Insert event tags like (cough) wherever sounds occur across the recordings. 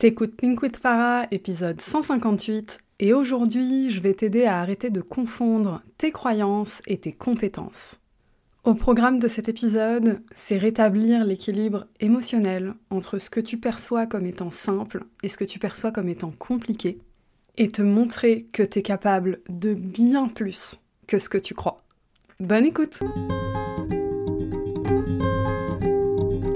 T'écoutes Think with Farah, épisode 158, et aujourd'hui je vais t'aider à arrêter de confondre tes croyances et tes compétences. Au programme de cet épisode, c'est rétablir l'équilibre émotionnel entre ce que tu perçois comme étant simple et ce que tu perçois comme étant compliqué, et te montrer que t'es capable de bien plus que ce que tu crois. Bonne écoute!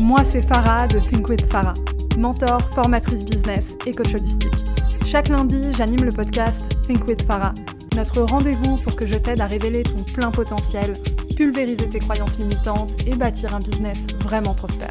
Moi, c'est Farah de Think with Farah, mentor, formatrice business et coach holistique. Chaque lundi, j'anime le podcast Think with Farah, notre rendez-vous pour que je t'aide à révéler ton plein potentiel, pulvériser tes croyances limitantes et bâtir un business vraiment prospère.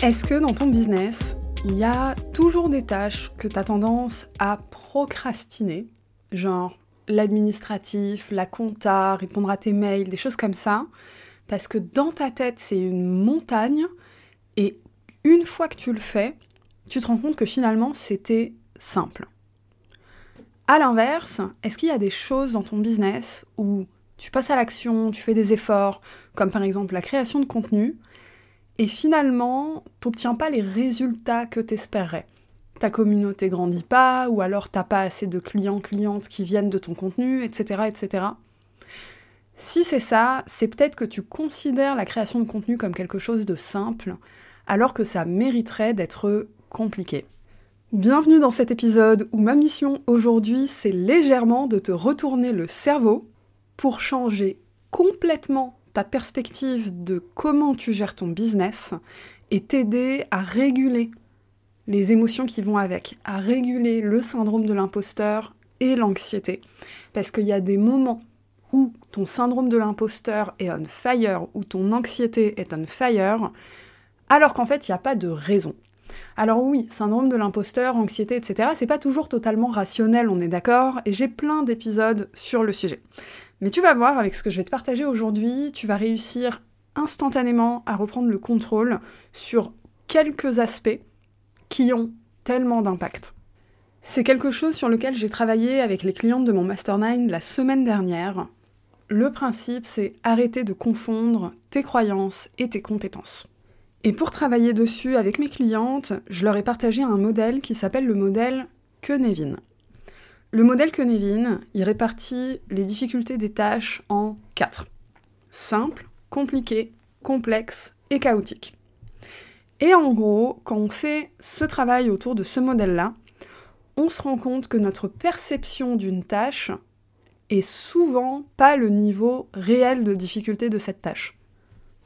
Est-ce que dans ton business, il y a toujours des tâches que tu as tendance à procrastiner, genre l'administratif, la compta, répondre à tes mails, des choses comme ça, parce que dans ta tête c'est une montagne et une fois que tu le fais, tu te rends compte que finalement c'était simple. À l'inverse, est-ce qu'il y a des choses dans ton business où tu passes à l'action, tu fais des efforts, comme par exemple la création de contenu, et finalement, t'obtiens pas les résultats que t'espérais. Ta communauté grandit pas, ou alors t'as pas assez de clients, clientes qui viennent de ton contenu, etc., etc. Si c'est ça, c'est peut-être que tu considères la création de contenu comme quelque chose de simple, alors que ça mériterait d'être compliqué. Bienvenue dans cet épisode où ma mission aujourd'hui, c'est légèrement de te retourner le cerveau pour changer complètement ta perspective de comment tu gères ton business et t'aider à réguler les émotions qui vont avec, à réguler le syndrome de l'imposteur et l'anxiété. Parce qu'il y a des moments où ton syndrome de l'imposteur est on fire, où ton anxiété est on fire, alors qu'en fait, il n'y a pas de raison. Alors oui, syndrome de l'imposteur, anxiété, etc., c'est pas toujours totalement rationnel, on est d'accord, et j'ai plein d'épisodes sur le sujet. Mais tu vas voir, avec ce que je vais te partager aujourd'hui, tu vas réussir instantanément à reprendre le contrôle sur quelques aspects qui ont tellement d'impact. C'est quelque chose sur lequel j'ai travaillé avec les clientes de mon mastermind la semaine dernière. Le principe, c'est arrêter de confondre tes croyances et tes compétences. Et pour travailler dessus avec mes clientes, je leur ai partagé un modèle qui s'appelle le modèle Kenevin. Le modèle Kenevin, il répartit les difficultés des tâches en quatre. Simple, compliqué, complexe et chaotique. Et en gros, quand on fait ce travail autour de ce modèle-là, on se rend compte que notre perception d'une tâche est souvent pas le niveau réel de difficulté de cette tâche.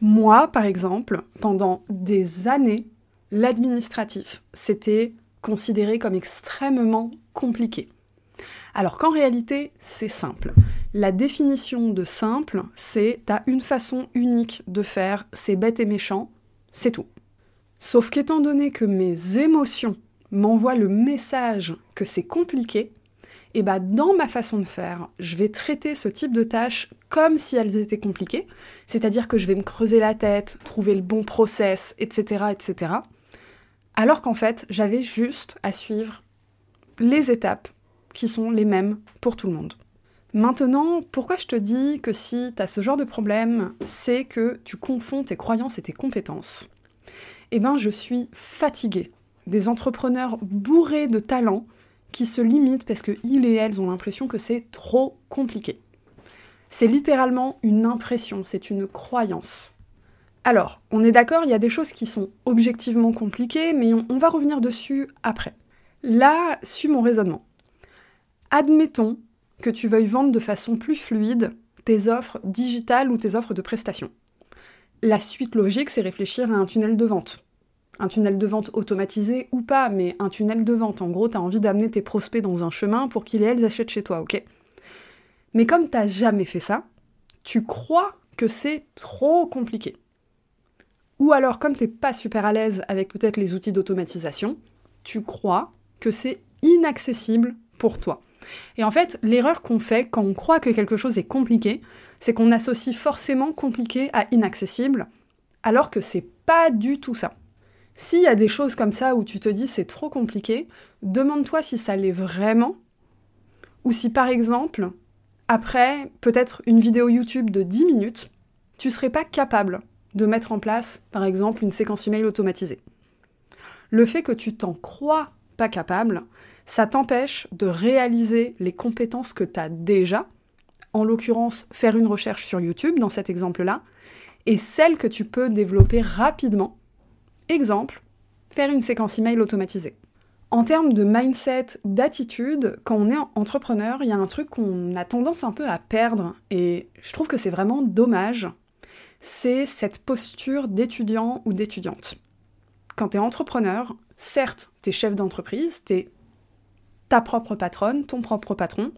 Moi, par exemple, pendant des années, l'administratif, c'était considéré comme extrêmement compliqué. Alors qu'en réalité, c'est simple. La définition de simple, c'est t'as une façon unique de faire, c'est bête et méchant, c'est tout. Sauf qu'étant donné que mes émotions m'envoient le message que c'est compliqué, et eh bah dans ma façon de faire, je vais traiter ce type de tâches comme si elles étaient compliquées, c'est-à-dire que je vais me creuser la tête, trouver le bon process, etc., etc. Alors qu'en fait, j'avais juste à suivre les étapes qui sont les mêmes pour tout le monde. Maintenant, pourquoi je te dis que si tu as ce genre de problème, c'est que tu confonds tes croyances et tes compétences? Eh bien, je suis fatiguée des entrepreneurs bourrés de talent qui se limitent parce qu'ils et elles ont l'impression que c'est trop compliqué. C'est littéralement une impression, c'est une croyance. Alors, on est d'accord, il y a des choses qui sont objectivement compliquées, mais on, on va revenir dessus après. Là, suis mon raisonnement. Admettons que tu veuilles vendre de façon plus fluide tes offres digitales ou tes offres de prestations. La suite logique, c'est réfléchir à un tunnel de vente. Un tunnel de vente automatisé ou pas, mais un tunnel de vente. En gros, tu as envie d'amener tes prospects dans un chemin pour qu'ils et elles achètent chez toi, ok? Mais comme t'as jamais fait ça, tu crois que c'est trop compliqué. Ou alors, comme t'es pas super à l'aise avec peut-être les outils d'automatisation, tu crois que c'est inaccessible pour toi. Et en fait, l'erreur qu'on fait quand on croit que quelque chose est compliqué, c'est qu'on associe forcément compliqué à inaccessible, alors que c'est pas du tout ça. S'il y a des choses comme ça où tu te dis c'est trop compliqué, demande-toi si ça l'est vraiment, ou si par exemple, après peut-être une vidéo YouTube de 10 minutes, tu serais pas capable de mettre en place, par exemple, une séquence email automatisée. Le fait que tu t'en crois capable, ça t'empêche de réaliser les compétences que tu as déjà, en l'occurrence faire une recherche sur YouTube dans cet exemple-là, et celles que tu peux développer rapidement. Exemple, faire une séquence email automatisée. En termes de mindset, d'attitude, quand on est entrepreneur, il y a un truc qu'on a tendance un peu à perdre, et je trouve que c'est vraiment dommage, c'est cette posture d'étudiant ou d'étudiante. Quand tu es entrepreneur, certes, tu es chef d'entreprise, tu es ta propre patronne, ton propre patron,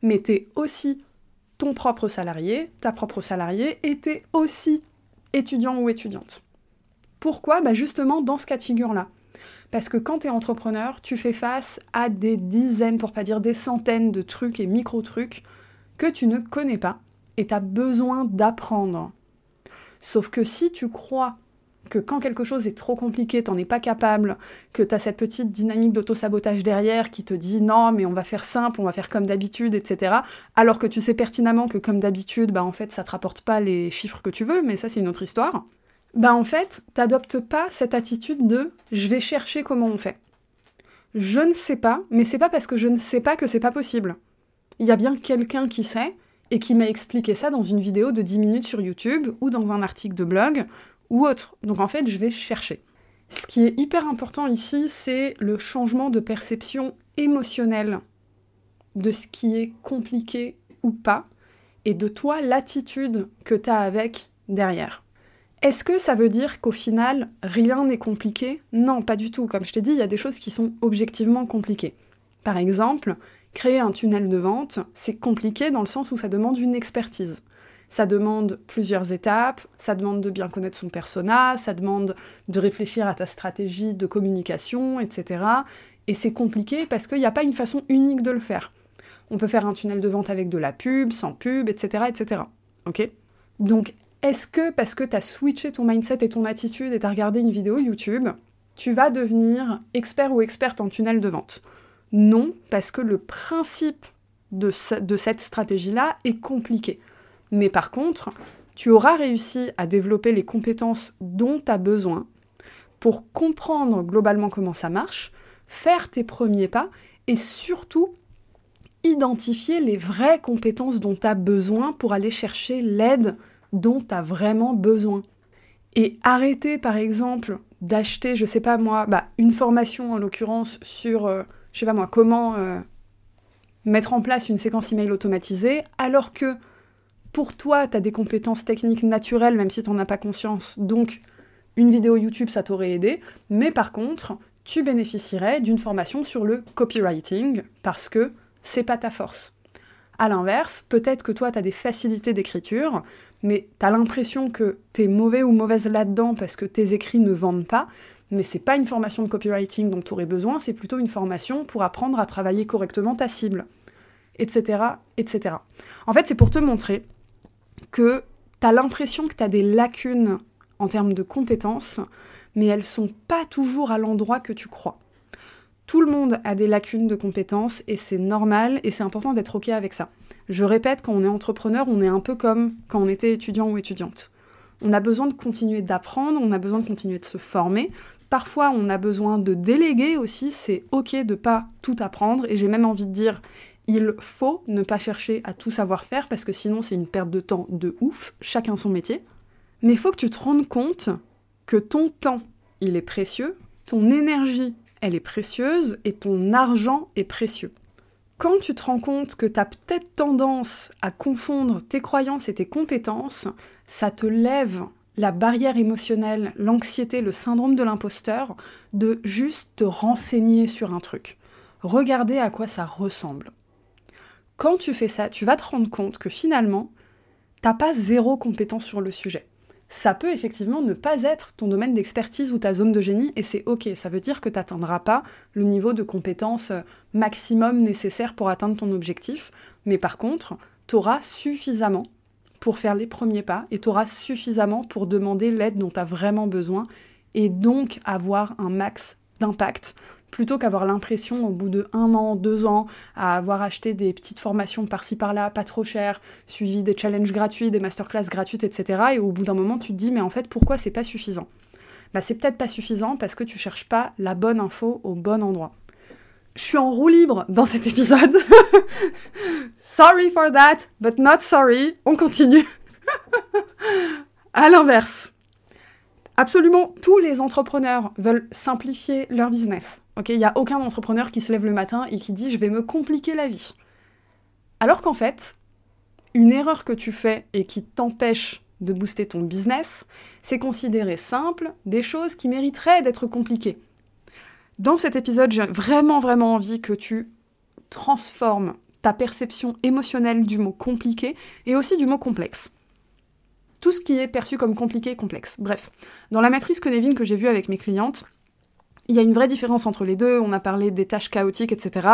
mais t'es aussi ton propre salarié, ta propre salariée, et t'es aussi étudiant ou étudiante. Pourquoi? Bah Justement dans ce cas de figure-là. Parce que quand tu es entrepreneur, tu fais face à des dizaines, pour pas dire des centaines de trucs et micro-trucs que tu ne connais pas et tu as besoin d'apprendre. Sauf que si tu crois que quand quelque chose est trop compliqué, t'en es pas capable, que tu as cette petite dynamique d'auto-sabotage derrière qui te dit non, mais on va faire simple, on va faire comme d'habitude, etc. Alors que tu sais pertinemment que comme d'habitude, bah en fait, ça te rapporte pas les chiffres que tu veux, mais ça c'est une autre histoire. Bah en fait, t'adoptes pas cette attitude de je vais chercher comment on fait. Je ne sais pas, mais c'est pas parce que je ne sais pas que c'est pas possible. Il y a bien quelqu'un qui sait et qui m'a expliqué ça dans une vidéo de 10 minutes sur YouTube ou dans un article de blog ou autre. Donc en fait, je vais chercher. Ce qui est hyper important ici, c'est le changement de perception émotionnelle de ce qui est compliqué ou pas, et de toi l'attitude que tu as avec derrière. Est-ce que ça veut dire qu'au final, rien n'est compliqué? Non, pas du tout. Comme je t'ai dit, il y a des choses qui sont objectivement compliquées. Par exemple, créer un tunnel de vente, c'est compliqué dans le sens où ça demande une expertise. Ça demande plusieurs étapes, ça demande de bien connaître son persona, ça demande de réfléchir à ta stratégie de communication, etc. Et c'est compliqué parce qu'il n'y a pas une façon unique de le faire. On peut faire un tunnel de vente avec de la pub, sans pub, etc. etc. Donc, est-ce que parce que tu as switché ton mindset et ton attitude et tu as regardé une vidéo YouTube, tu vas devenir expert ou experte en tunnel de vente? Non, parce que le principe de cette stratégie-là est compliqué. Mais par contre, tu auras réussi à développer les compétences dont tu as besoin pour comprendre globalement comment ça marche, faire tes premiers pas et surtout identifier les vraies compétences dont tu as besoin pour aller chercher l'aide dont tu as vraiment besoin. Et arrêter par exemple d'acheter, je sais pas moi, bah, une formation en l'occurrence sur, euh, je sais pas moi, comment euh, mettre en place une séquence email automatisée, alors que pour toi, tu as des compétences techniques naturelles, même si tu n'en as pas conscience. Donc, une vidéo YouTube, ça t'aurait aidé. Mais par contre, tu bénéficierais d'une formation sur le copywriting, parce que c'est pas ta force. A l'inverse, peut-être que toi, tu as des facilités d'écriture, mais tu as l'impression que tu es mauvais ou mauvaise là-dedans parce que tes écrits ne vendent pas, mais c'est pas une formation de copywriting dont tu aurais besoin, c'est plutôt une formation pour apprendre à travailler correctement ta cible, etc., etc. En fait, c'est pour te montrer que tu as l'impression que tu as des lacunes en termes de compétences, mais elles sont pas toujours à l'endroit que tu crois. Tout le monde a des lacunes de compétences et c'est normal et c'est important d'être OK avec ça. Je répète, quand on est entrepreneur, on est un peu comme quand on était étudiant ou étudiante. On a besoin de continuer d'apprendre, on a besoin de continuer de se former. Parfois, on a besoin de déléguer aussi, c'est OK de pas tout apprendre et j'ai même envie de dire il faut ne pas chercher à tout savoir faire parce que sinon c'est une perte de temps de ouf, chacun son métier. Mais il faut que tu te rendes compte que ton temps, il est précieux, ton énergie, elle est précieuse et ton argent est précieux. Quand tu te rends compte que tu as peut-être tendance à confondre tes croyances et tes compétences, ça te lève la barrière émotionnelle, l'anxiété, le syndrome de l'imposteur, de juste te renseigner sur un truc. Regarder à quoi ça ressemble. Quand tu fais ça, tu vas te rendre compte que finalement, t'as pas zéro compétence sur le sujet. Ça peut effectivement ne pas être ton domaine d'expertise ou ta zone de génie, et c'est ok, ça veut dire que tu n'atteindras pas le niveau de compétence euh, maximum nécessaire pour atteindre ton objectif, mais par contre, tu auras suffisamment pour faire les premiers pas et tu auras suffisamment pour demander l'aide dont tu as vraiment besoin et donc avoir un max d'impact plutôt qu'avoir l'impression au bout de un an, deux ans, à avoir acheté des petites formations par-ci par-là, pas trop chères, suivi des challenges gratuits, des masterclass gratuites, etc. Et au bout d'un moment, tu te dis, mais en fait, pourquoi c'est pas suffisant? Bah, c'est peut-être pas suffisant parce que tu cherches pas la bonne info au bon endroit. Je suis en roue libre dans cet épisode. (laughs) sorry for that, but not sorry. On continue. (laughs) à l'inverse. Absolument tous les entrepreneurs veulent simplifier leur business. Ok, il n'y a aucun entrepreneur qui se lève le matin et qui dit je vais me compliquer la vie. Alors qu'en fait, une erreur que tu fais et qui t'empêche de booster ton business, c'est considérer simple des choses qui mériteraient d'être compliquées. Dans cet épisode, j'ai vraiment vraiment envie que tu transformes ta perception émotionnelle du mot compliqué et aussi du mot complexe. Tout ce qui est perçu comme compliqué et complexe. Bref, dans la matrice Connevin que j'ai vue avec mes clientes, il y a une vraie différence entre les deux. On a parlé des tâches chaotiques, etc.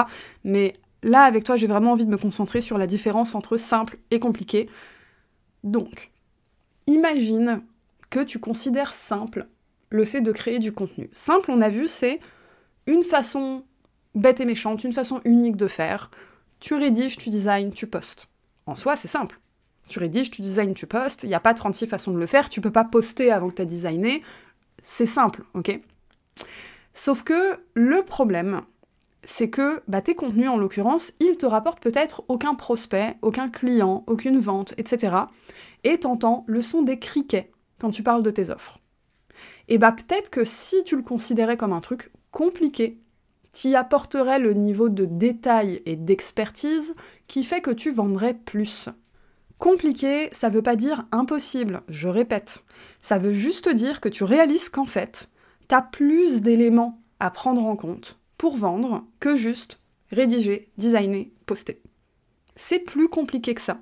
Mais là, avec toi, j'ai vraiment envie de me concentrer sur la différence entre simple et compliqué. Donc, imagine que tu considères simple le fait de créer du contenu. Simple, on a vu, c'est une façon bête et méchante, une façon unique de faire. Tu rédiges, tu designs, tu postes. En soi, c'est simple. Tu rédiges, tu designs, tu postes. Il n'y a pas 36 façons de le faire. Tu peux pas poster avant que tu aies designé. C'est simple, ok? Sauf que le problème, c'est que bah, tes contenus, en l'occurrence, ils te rapportent peut-être aucun prospect, aucun client, aucune vente, etc. Et t'entends le son des criquets quand tu parles de tes offres. Et bah peut-être que si tu le considérais comme un truc compliqué, t'y apporterais le niveau de détail et d'expertise qui fait que tu vendrais plus. Compliqué, ça veut pas dire impossible, je répète. Ça veut juste dire que tu réalises qu'en fait, tu as plus d'éléments à prendre en compte pour vendre que juste rédiger, designer, poster. C'est plus compliqué que ça.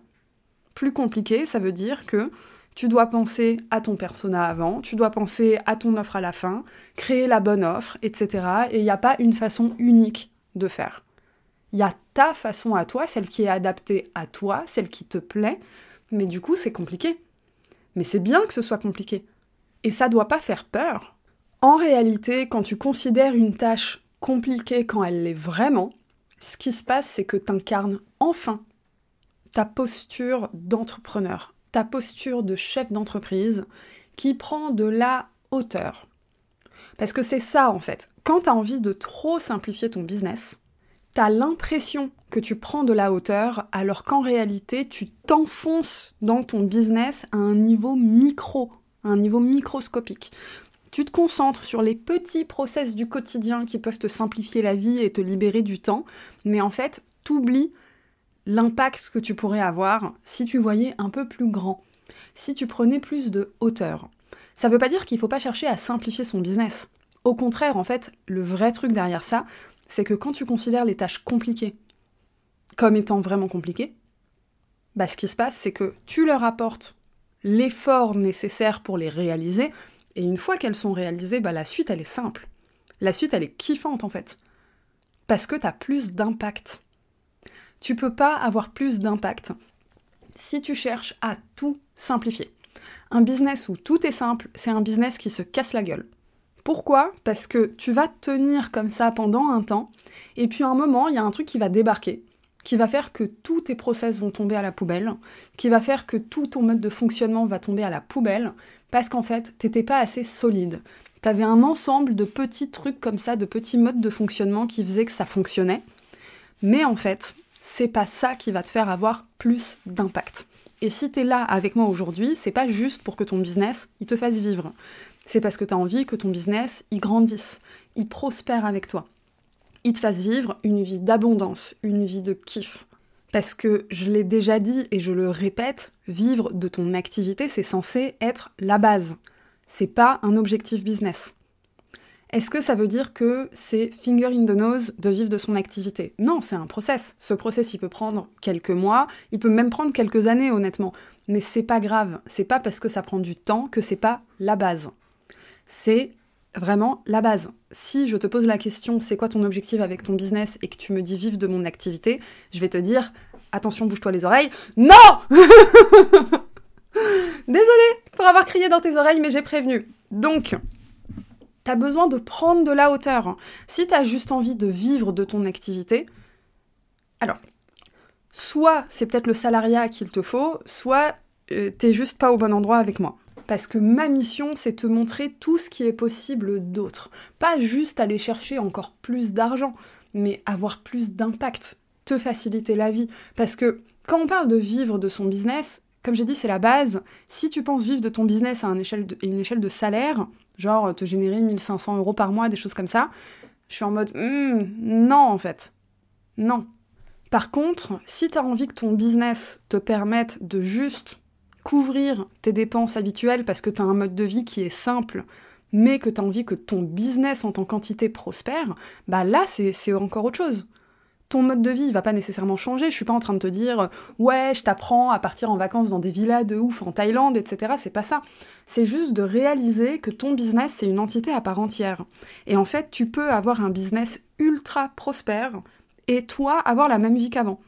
Plus compliqué, ça veut dire que tu dois penser à ton persona avant, tu dois penser à ton offre à la fin, créer la bonne offre, etc. Et il n'y a pas une façon unique de faire. Il y a ta façon à toi, celle qui est adaptée à toi, celle qui te plaît, mais du coup c'est compliqué. Mais c'est bien que ce soit compliqué. Et ça doit pas faire peur. En réalité, quand tu considères une tâche compliquée quand elle l'est vraiment, ce qui se passe, c'est que tu incarnes enfin ta posture d'entrepreneur, ta posture de chef d'entreprise qui prend de la hauteur. Parce que c'est ça en fait. Quand tu as envie de trop simplifier ton business, tu as l'impression que tu prends de la hauteur alors qu'en réalité tu t'enfonces dans ton business à un niveau micro, à un niveau microscopique. Tu te concentres sur les petits process du quotidien qui peuvent te simplifier la vie et te libérer du temps, mais en fait, t'oublies l'impact que tu pourrais avoir si tu voyais un peu plus grand, si tu prenais plus de hauteur. Ça veut pas dire qu'il faut pas chercher à simplifier son business. Au contraire, en fait, le vrai truc derrière ça, c'est que quand tu considères les tâches compliquées comme étant vraiment compliquées, bah, ce qui se passe, c'est que tu leur apportes l'effort nécessaire pour les réaliser, et une fois qu'elles sont réalisées, bah, la suite, elle est simple. La suite, elle est kiffante en fait. Parce que tu as plus d'impact. Tu peux pas avoir plus d'impact si tu cherches à tout simplifier. Un business où tout est simple, c'est un business qui se casse la gueule. Pourquoi? Parce que tu vas tenir comme ça pendant un temps, et puis à un moment, il y a un truc qui va débarquer, qui va faire que tous tes process vont tomber à la poubelle, qui va faire que tout ton mode de fonctionnement va tomber à la poubelle, parce qu'en fait, t'étais pas assez solide. T'avais un ensemble de petits trucs comme ça, de petits modes de fonctionnement qui faisaient que ça fonctionnait. Mais en fait, c'est pas ça qui va te faire avoir plus d'impact. Et si t'es là avec moi aujourd'hui, c'est pas juste pour que ton business il te fasse vivre. C'est parce que tu as envie que ton business, il grandisse, il prospère avec toi. Il te fasse vivre une vie d'abondance, une vie de kiff. Parce que je l'ai déjà dit et je le répète, vivre de ton activité, c'est censé être la base. C'est pas un objectif business. Est-ce que ça veut dire que c'est finger in the nose de vivre de son activité? Non, c'est un process. Ce process, il peut prendre quelques mois, il peut même prendre quelques années, honnêtement. Mais c'est pas grave. C'est pas parce que ça prend du temps que c'est pas la base. C'est vraiment la base. Si je te pose la question, c'est quoi ton objectif avec ton business et que tu me dis vivre de mon activité, je vais te dire, attention, bouge-toi les oreilles. Non (laughs) Désolée pour avoir crié dans tes oreilles, mais j'ai prévenu. Donc, T'as besoin de prendre de la hauteur. Si t'as juste envie de vivre de ton activité, alors, soit c'est peut-être le salariat qu'il te faut, soit euh, t'es juste pas au bon endroit avec moi. Parce que ma mission, c'est te montrer tout ce qui est possible d'autre. Pas juste aller chercher encore plus d'argent, mais avoir plus d'impact, te faciliter la vie. Parce que quand on parle de vivre de son business, comme j'ai dit, c'est la base. Si tu penses vivre de ton business à une échelle de salaire, genre te générer 1500 euros par mois, des choses comme ça, je suis en mode hmm, non en fait. Non. Par contre, si tu as envie que ton business te permette de juste couvrir tes dépenses habituelles parce que tu as un mode de vie qui est simple, mais que tu as envie que ton business en tant qu'entité prospère, bah là c'est encore autre chose ton mode de vie va pas nécessairement changer. Je suis pas en train de te dire ouais, je t'apprends à partir en vacances dans des villas de ouf en Thaïlande, etc. C'est pas ça. C'est juste de réaliser que ton business c'est une entité à part entière. Et en fait, tu peux avoir un business ultra prospère et toi avoir la même vie qu'avant.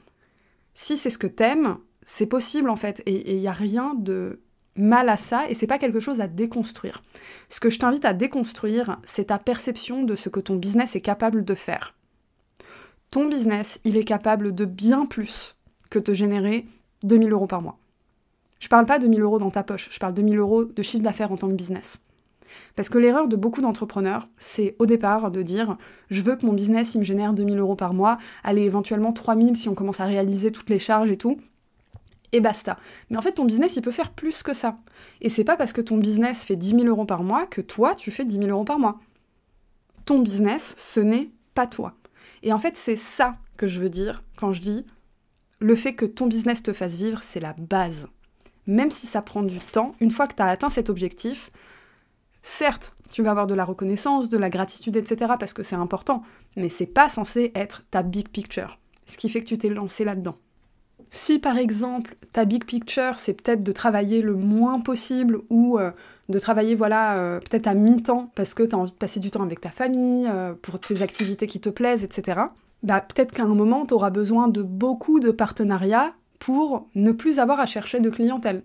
Si c'est ce que t'aimes, c'est possible en fait. Et il y a rien de mal à ça et c'est pas quelque chose à déconstruire. Ce que je t'invite à déconstruire, c'est ta perception de ce que ton business est capable de faire ton business, il est capable de bien plus que te générer 2000 euros par mois. Je parle pas de 1000 euros dans ta poche, je parle de 1000 euros de chiffre d'affaires en tant que business. Parce que l'erreur de beaucoup d'entrepreneurs, c'est au départ de dire je veux que mon business il me génère 2000 euros par mois, allez éventuellement 3000 si on commence à réaliser toutes les charges et tout, et basta. Mais en fait ton business il peut faire plus que ça. Et c'est pas parce que ton business fait 10 000 euros par mois que toi tu fais 10 000 euros par mois. Ton business, ce n'est pas toi. Et en fait, c'est ça que je veux dire quand je dis le fait que ton business te fasse vivre, c'est la base. Même si ça prend du temps, une fois que tu as atteint cet objectif, certes, tu vas avoir de la reconnaissance, de la gratitude, etc., parce que c'est important, mais c'est pas censé être ta big picture, ce qui fait que tu t'es lancé là-dedans. Si par exemple ta big picture c'est peut-être de travailler le moins possible ou euh, de travailler voilà euh, peut-être à mi-temps parce que tu as envie de passer du temps avec ta famille, euh, pour tes activités qui te plaisent, etc. Bah peut-être qu'à un moment tu auras besoin de beaucoup de partenariats pour ne plus avoir à chercher de clientèle.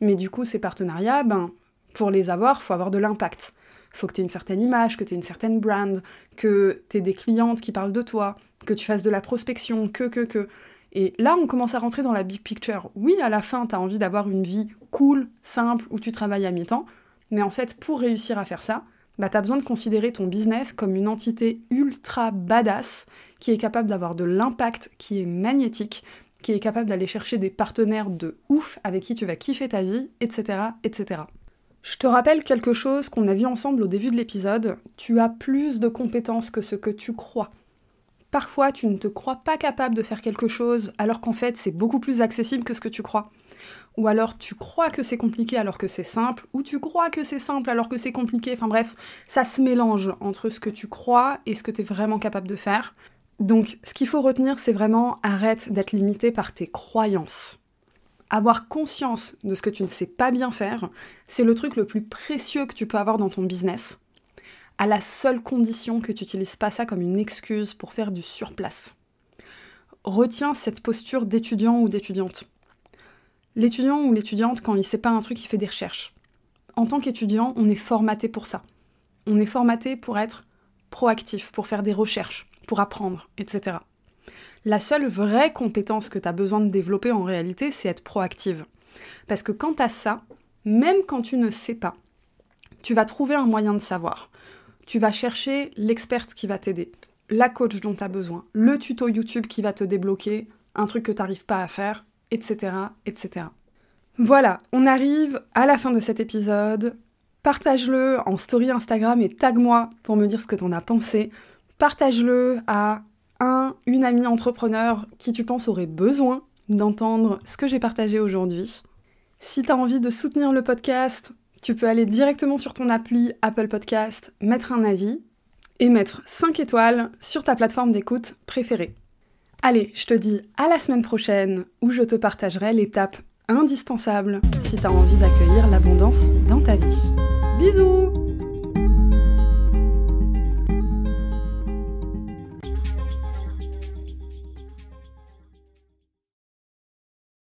Mais du coup ces partenariats, ben pour les avoir, faut avoir de l'impact. Faut que tu aies une certaine image, que tu aies une certaine brand, que tu aies des clientes qui parlent de toi, que tu fasses de la prospection, que que que et là, on commence à rentrer dans la big picture. Oui, à la fin, tu as envie d'avoir une vie cool, simple, où tu travailles à mi-temps, mais en fait, pour réussir à faire ça, bah, tu besoin de considérer ton business comme une entité ultra badass, qui est capable d'avoir de l'impact, qui est magnétique, qui est capable d'aller chercher des partenaires de ouf avec qui tu vas kiffer ta vie, etc. etc. Je te rappelle quelque chose qu'on a vu ensemble au début de l'épisode, tu as plus de compétences que ce que tu crois. Parfois, tu ne te crois pas capable de faire quelque chose alors qu'en fait, c'est beaucoup plus accessible que ce que tu crois. Ou alors tu crois que c'est compliqué alors que c'est simple, ou tu crois que c'est simple alors que c'est compliqué. Enfin bref, ça se mélange entre ce que tu crois et ce que tu es vraiment capable de faire. Donc, ce qu'il faut retenir, c'est vraiment arrête d'être limité par tes croyances. Avoir conscience de ce que tu ne sais pas bien faire, c'est le truc le plus précieux que tu peux avoir dans ton business à la seule condition que tu n'utilises pas ça comme une excuse pour faire du surplace. Retiens cette posture d'étudiant ou d'étudiante. L'étudiant ou l'étudiante, quand il ne sait pas un truc, il fait des recherches. En tant qu'étudiant, on est formaté pour ça. On est formaté pour être proactif, pour faire des recherches, pour apprendre, etc. La seule vraie compétence que tu as besoin de développer en réalité, c'est être proactive. Parce que quand tu as ça, même quand tu ne sais pas, tu vas trouver un moyen de savoir tu vas chercher l'experte qui va t'aider, la coach dont tu as besoin, le tuto YouTube qui va te débloquer un truc que tu n'arrives pas à faire, etc., etc. Voilà, on arrive à la fin de cet épisode. Partage-le en story Instagram et tag-moi pour me dire ce que t'en as pensé. Partage-le à un, une amie entrepreneur qui tu penses aurait besoin d'entendre ce que j'ai partagé aujourd'hui. Si tu as envie de soutenir le podcast, tu peux aller directement sur ton appli Apple Podcast, mettre un avis et mettre 5 étoiles sur ta plateforme d'écoute préférée. Allez, je te dis à la semaine prochaine où je te partagerai l'étape indispensable si tu as envie d'accueillir l'abondance dans ta vie. Bisous